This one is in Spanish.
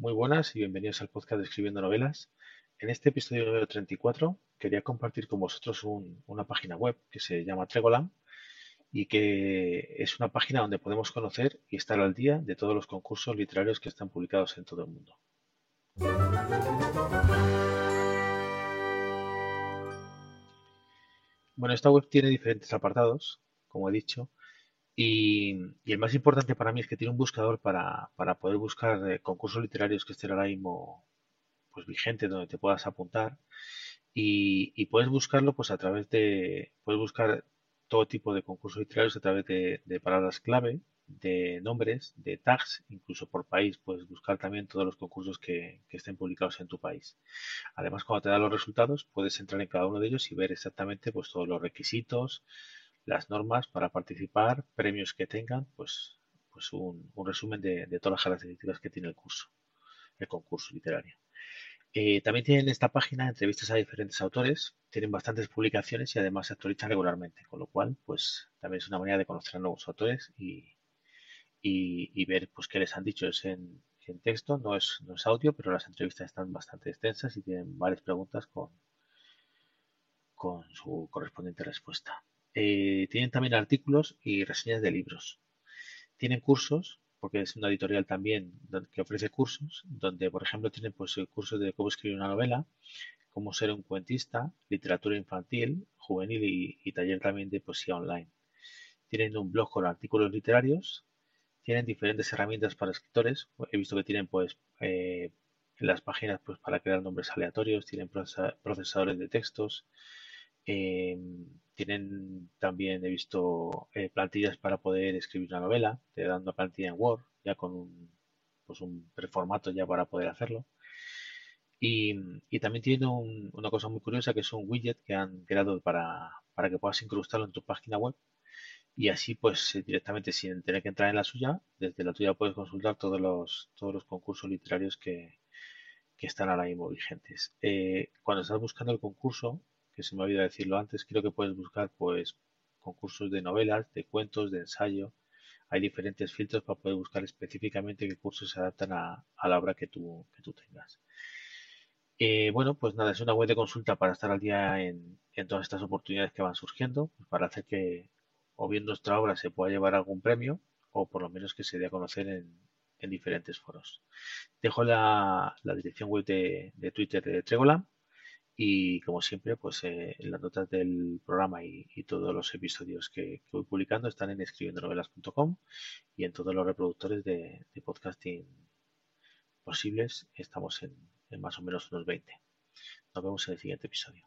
Muy buenas y bienvenidos al podcast de Escribiendo Novelas. En este episodio número 34 quería compartir con vosotros una página web que se llama Tregolam y que es una página donde podemos conocer y estar al día de todos los concursos literarios que están publicados en todo el mundo. Bueno, esta web tiene diferentes apartados, como he dicho, y, el más importante para mí es que tiene un buscador para, poder buscar eh, concursos literarios que estén ahora mismo pues, vigentes, donde te puedas apuntar. Y, puedes buscarlo pues a través de, puedes buscar todo tipo de concursos literarios a través de, palabras clave, de nombres, de tags, incluso por país, puedes buscar también todos los concursos que, que, estén publicados en tu país. Además, cuando te dan los resultados, puedes entrar en cada uno de ellos y ver exactamente pues, todos los requisitos, las normas para participar, premios que tengan, pues, pues un, resumen de, todas las características que tiene el curso, el concurso literario. Eh, también tienen esta página entrevistas a diferentes autores, tienen bastantes publicaciones y además se actualizan regularmente, con lo cual, pues también es una manera de conocer a nuevos autores y, y, ver pues qué les han dicho. Es en, texto, no es, no es audio, pero las entrevistas están bastante extensas y tienen varias preguntas con, con su correspondiente respuesta. Eh, tienen también artículos y reseñas de libros. Tienen cursos, porque es una editorial también que ofrece cursos, donde, por ejemplo, tienen pues, cursos de cómo escribir una novela, cómo ser un cuentista, literatura infantil, juvenil y, taller también de poesía online. Tienen un blog con artículos literarios, tienen diferentes herramientas para escritores. He visto que tienen pues eh, en las páginas pues para crear nombres aleatorios, tienen procesadores de textos, Em, tienen también, he visto, eh, plantillas para poder escribir una novela. Te dan una plantilla en Word, ya con un, pues un preformato ya para poder hacerlo. Y, también tiene una cosa muy curiosa que es un widget que han creado para, para que puedas incrustarlo en tu página web. Y así, pues eh, directamente sin tener que entrar en la suya, desde la tuya puedes consultar todos los, todos los concursos literarios que, que están ahora mismo vigentes. Eh, cuando estás buscando el concurso, que se me ha olvidado decirlo antes, creo que puedes buscar pues concursos de novelas, de cuentos, de ensayo. Hay diferentes filtros para poder buscar específicamente qué cursos se adaptan a, la obra que tú, que tú tengas. Eh, bueno, pues nada, es una web de consulta para estar al día en, todas estas oportunidades que van surgiendo, pues para hacer que o bien nuestra obra se pueda llevar algún premio o por lo menos que se dé a conocer en, diferentes foros. Dejo la, dirección web de, de Twitter de Tregola y como siempre, pues eh, en las notas del programa y, todos los episodios que, voy publicando están en escribiendonovelas.com y en todos los reproductores de, podcasting posibles estamos en, en más o menos unos 20. Nos vemos en el siguiente episodio.